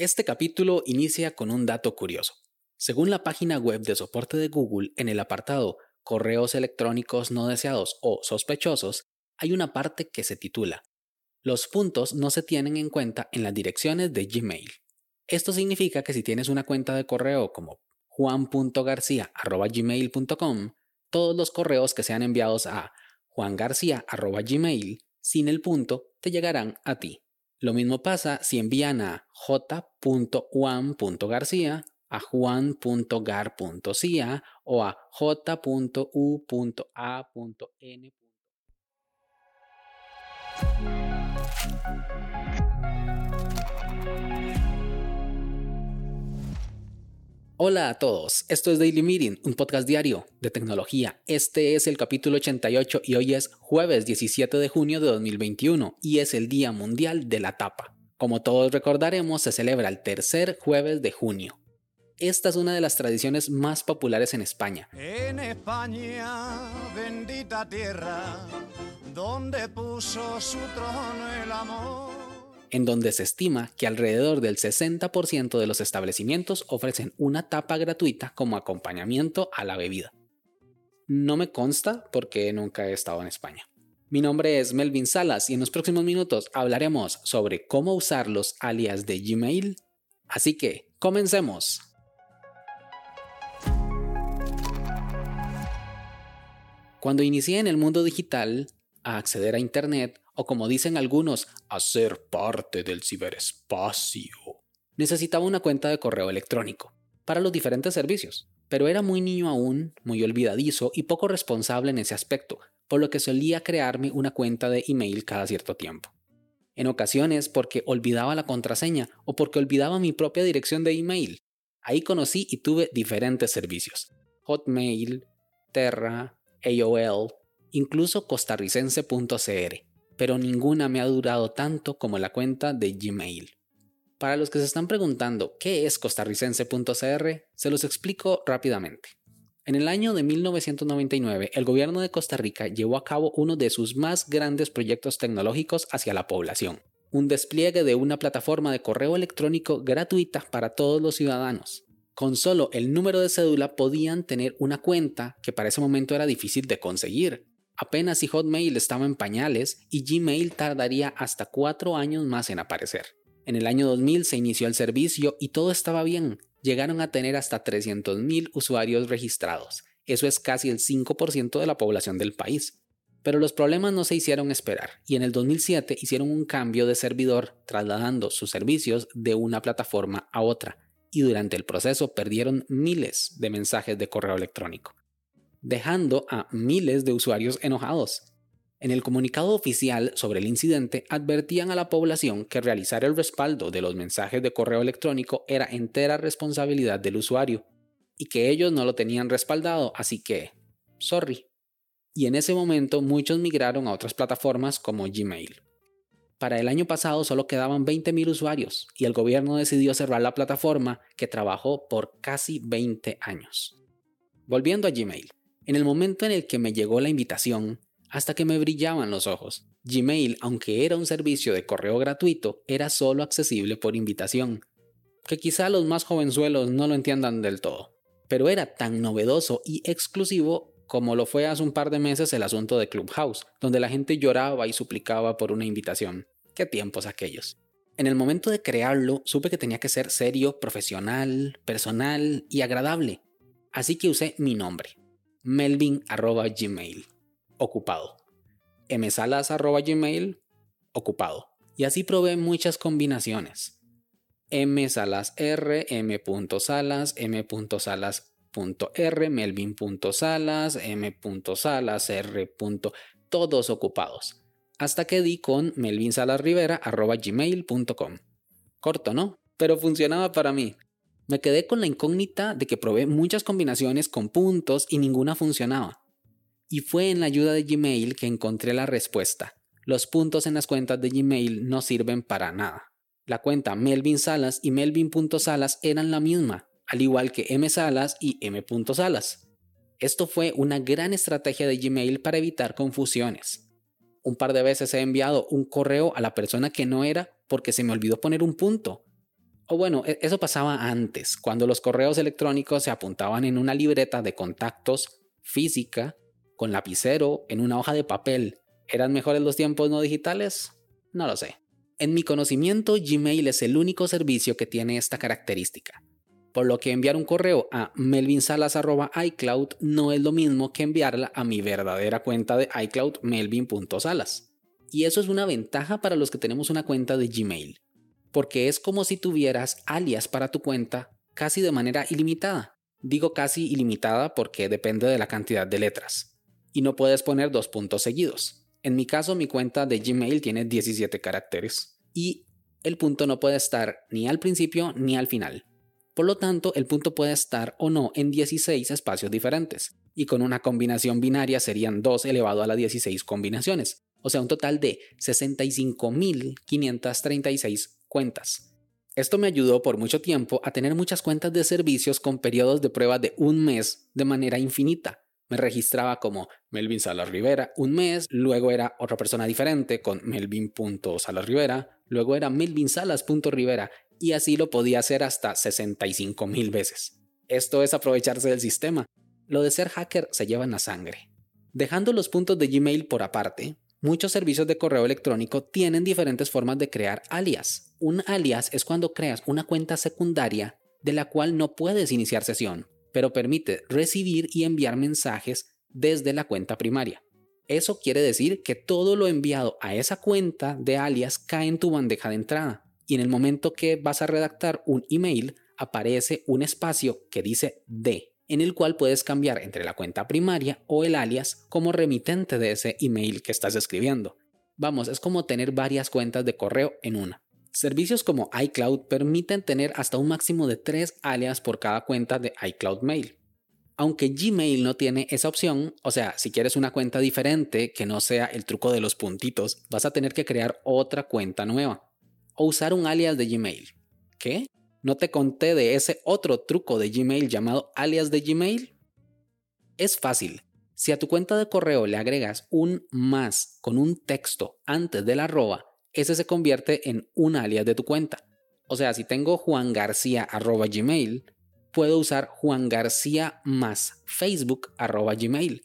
Este capítulo inicia con un dato curioso. Según la página web de soporte de Google, en el apartado Correos electrónicos no deseados o sospechosos, hay una parte que se titula Los puntos no se tienen en cuenta en las direcciones de Gmail. Esto significa que si tienes una cuenta de correo como juan.garcia.gmail.com, todos los correos que sean enviados a juangarcia.gmail sin el punto te llegarán a ti. Lo mismo pasa si envían a j.juan.garcia a juan.gar.cia o a j.u.a.n. Hola a todos, esto es Daily Meeting, un podcast diario de tecnología. Este es el capítulo 88 y hoy es jueves 17 de junio de 2021 y es el Día Mundial de la Tapa. Como todos recordaremos, se celebra el tercer jueves de junio. Esta es una de las tradiciones más populares en España. En España, bendita tierra, donde puso su trono el amor en donde se estima que alrededor del 60% de los establecimientos ofrecen una tapa gratuita como acompañamiento a la bebida. No me consta porque nunca he estado en España. Mi nombre es Melvin Salas y en los próximos minutos hablaremos sobre cómo usar los alias de Gmail. Así que, comencemos. Cuando inicié en el mundo digital, a acceder a Internet, o como dicen algunos, a ser parte del ciberespacio. Necesitaba una cuenta de correo electrónico para los diferentes servicios, pero era muy niño aún, muy olvidadizo y poco responsable en ese aspecto, por lo que solía crearme una cuenta de email cada cierto tiempo. En ocasiones porque olvidaba la contraseña o porque olvidaba mi propia dirección de email. Ahí conocí y tuve diferentes servicios. Hotmail, Terra, AOL, incluso costarricense.cr pero ninguna me ha durado tanto como la cuenta de Gmail. Para los que se están preguntando qué es costarricense.cr, se los explico rápidamente. En el año de 1999, el gobierno de Costa Rica llevó a cabo uno de sus más grandes proyectos tecnológicos hacia la población, un despliegue de una plataforma de correo electrónico gratuita para todos los ciudadanos. Con solo el número de cédula podían tener una cuenta que para ese momento era difícil de conseguir, apenas si Hotmail estaba en pañales y Gmail tardaría hasta cuatro años más en aparecer. En el año 2000 se inició el servicio y todo estaba bien. Llegaron a tener hasta 300.000 usuarios registrados. Eso es casi el 5% de la población del país. Pero los problemas no se hicieron esperar y en el 2007 hicieron un cambio de servidor trasladando sus servicios de una plataforma a otra y durante el proceso perdieron miles de mensajes de correo electrónico dejando a miles de usuarios enojados. En el comunicado oficial sobre el incidente advertían a la población que realizar el respaldo de los mensajes de correo electrónico era entera responsabilidad del usuario y que ellos no lo tenían respaldado, así que, sorry. Y en ese momento muchos migraron a otras plataformas como Gmail. Para el año pasado solo quedaban 20.000 usuarios y el gobierno decidió cerrar la plataforma que trabajó por casi 20 años. Volviendo a Gmail. En el momento en el que me llegó la invitación, hasta que me brillaban los ojos. Gmail, aunque era un servicio de correo gratuito, era solo accesible por invitación, que quizá los más jovenzuelos no lo entiendan del todo, pero era tan novedoso y exclusivo como lo fue hace un par de meses el asunto de Clubhouse, donde la gente lloraba y suplicaba por una invitación. Qué tiempos aquellos. En el momento de crearlo, supe que tenía que ser serio, profesional, personal y agradable, así que usé mi nombre, melvin.gmail, ocupado. msalas.gmail, ocupado. Y así probé muchas combinaciones. msalasr, m.salas, m.salas.r, melvin.salas, m.salas, r. todos ocupados. Hasta que di con melvinsalasrivera.gmail.com. Corto, ¿no? Pero funcionaba para mí. Me quedé con la incógnita de que probé muchas combinaciones con puntos y ninguna funcionaba. Y fue en la ayuda de Gmail que encontré la respuesta. Los puntos en las cuentas de Gmail no sirven para nada. La cuenta Melvin Salas y Melvin.salas eran la misma, al igual que M Salas y M.salas. Esto fue una gran estrategia de Gmail para evitar confusiones. Un par de veces he enviado un correo a la persona que no era porque se me olvidó poner un punto O bueno, e-, eso pasaba antes, cuando los correos electrónicos se apuntaban en una libreta de contactos física, con lapicero, en una hoja de papel. ¿Eran mejores los tiempos no digitales? No lo sé. En mi conocimiento, Gmail es el único servicio que tiene esta característica. Por lo que enviar un correo a melvinsalas.icloud no es lo mismo que enviarla a mi verdadera cuenta de iCloud melvin.salas. Y eso es una ventaja para los que tenemos una cuenta de Gmail, porque es como si tuvieras alias para tu cuenta casi de manera ilimitada. Digo casi ilimitada porque depende de la cantidad de letras. Y no puedes poner dos puntos seguidos. En mi caso, mi cuenta de Gmail tiene 17 caracteres y el punto no puede estar ni al principio ni al final. Por lo tanto, el punto puede estar o no en 16 espacios diferentes, y con una combinación binaria serían 2 elevado a las 16 combinaciones, o sea, un total de 65.536 cuentas. Esto me ayudó por mucho tiempo a tener muchas cuentas de servicios con periodos de prueba de un mes de manera infinita, me registraba como Melvin Salas Rivera un mes, luego era otra persona diferente con Melvin.Salas Rivera, luego era Melvin Salas.Rivera y así lo podía hacer hasta 65 mil veces. Esto es aprovecharse del sistema. Lo de ser hacker se lleva en la sangre. Dejando los puntos de Gmail por aparte, muchos servicios de correo electrónico tienen diferentes formas de crear alias. Un alias es cuando creas una cuenta secundaria de la cual no puedes iniciar sesión pero permite recibir y enviar mensajes desde la cuenta primaria. Eso quiere decir que todo lo enviado a esa cuenta de alias cae en tu bandeja de entrada y en el momento que vas a redactar un email aparece un espacio que dice D, en el cual puedes cambiar entre la cuenta primaria o el alias como remitente de ese email que estás escribiendo. Vamos, es como tener varias cuentas de correo en una. Servicios como iCloud permiten tener hasta un máximo de 3 alias por cada cuenta de iCloud Mail. Aunque Gmail no tiene esa opción, o sea, si quieres una cuenta diferente que no sea el truco de los puntitos, vas a tener que crear otra cuenta nueva o usar un alias de Gmail. ¿Qué? ¿No te conté de ese otro truco de Gmail llamado alias de Gmail? Es fácil. Si a tu cuenta de correo le agregas un más con un texto antes del arroba, ese se convierte en un alias de tu cuenta. O sea, si tengo Juan García gmail, puedo usar Juan García más Facebook gmail.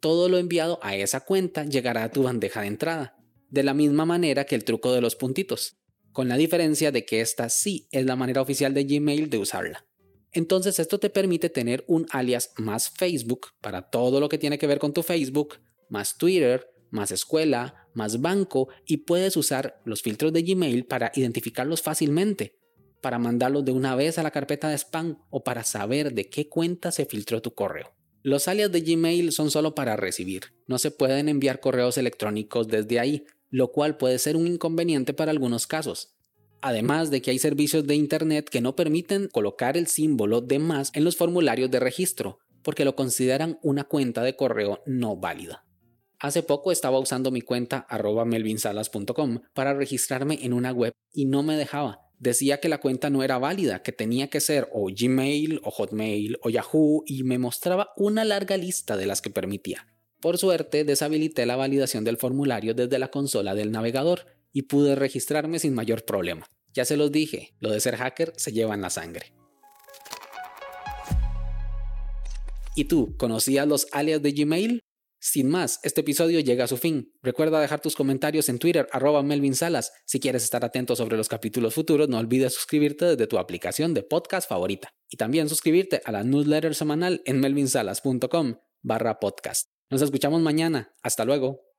Todo lo enviado a esa cuenta llegará a tu bandeja de entrada, de la misma manera que el truco de los puntitos, con la diferencia de que esta sí es la manera oficial de Gmail de usarla. Entonces esto te permite tener un alias más Facebook para todo lo que tiene que ver con tu Facebook, más Twitter, más escuela, más banco y puedes usar los filtros de Gmail para identificarlos fácilmente, para mandarlos de una vez a la carpeta de spam o para saber de qué cuenta se filtró tu correo. Los alias de Gmail son solo para recibir, no se pueden enviar correos electrónicos desde ahí, lo cual puede ser un inconveniente para algunos casos. Además de que hay servicios de Internet que no permiten colocar el símbolo de más en los formularios de registro, porque lo consideran una cuenta de correo no válida. Hace poco estaba usando mi cuenta arroba melvinsalas.com para registrarme en una web y no me dejaba. Decía que la cuenta no era válida, que tenía que ser o Gmail o Hotmail o Yahoo y me mostraba una larga lista de las que permitía. Por suerte deshabilité la validación del formulario desde la consola del navegador y pude registrarme sin mayor problema. Ya se los dije, lo de ser hacker se lleva en la sangre. ¿Y tú, conocías los alias de Gmail? Sin más, este episodio llega a su fin. Recuerda dejar tus comentarios en Twitter arroba Melvin Salas. Si quieres estar atento sobre los capítulos futuros, no olvides suscribirte desde tu aplicación de podcast favorita. Y también suscribirte a la newsletter semanal en melvinsalas.com barra podcast. Nos escuchamos mañana. Hasta luego.